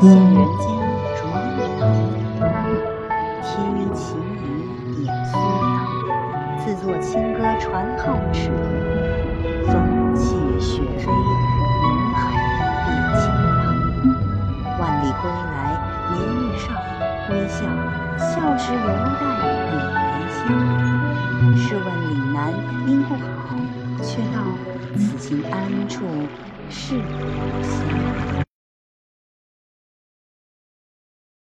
现人间浊意堂，天衣琴雨点苏阳。自作清歌传皓齿，风起雪飞云海变清朗。万里归来年愈少，微笑笑时犹带柳莲香。试问岭南应不好，却道此情安处是故乡。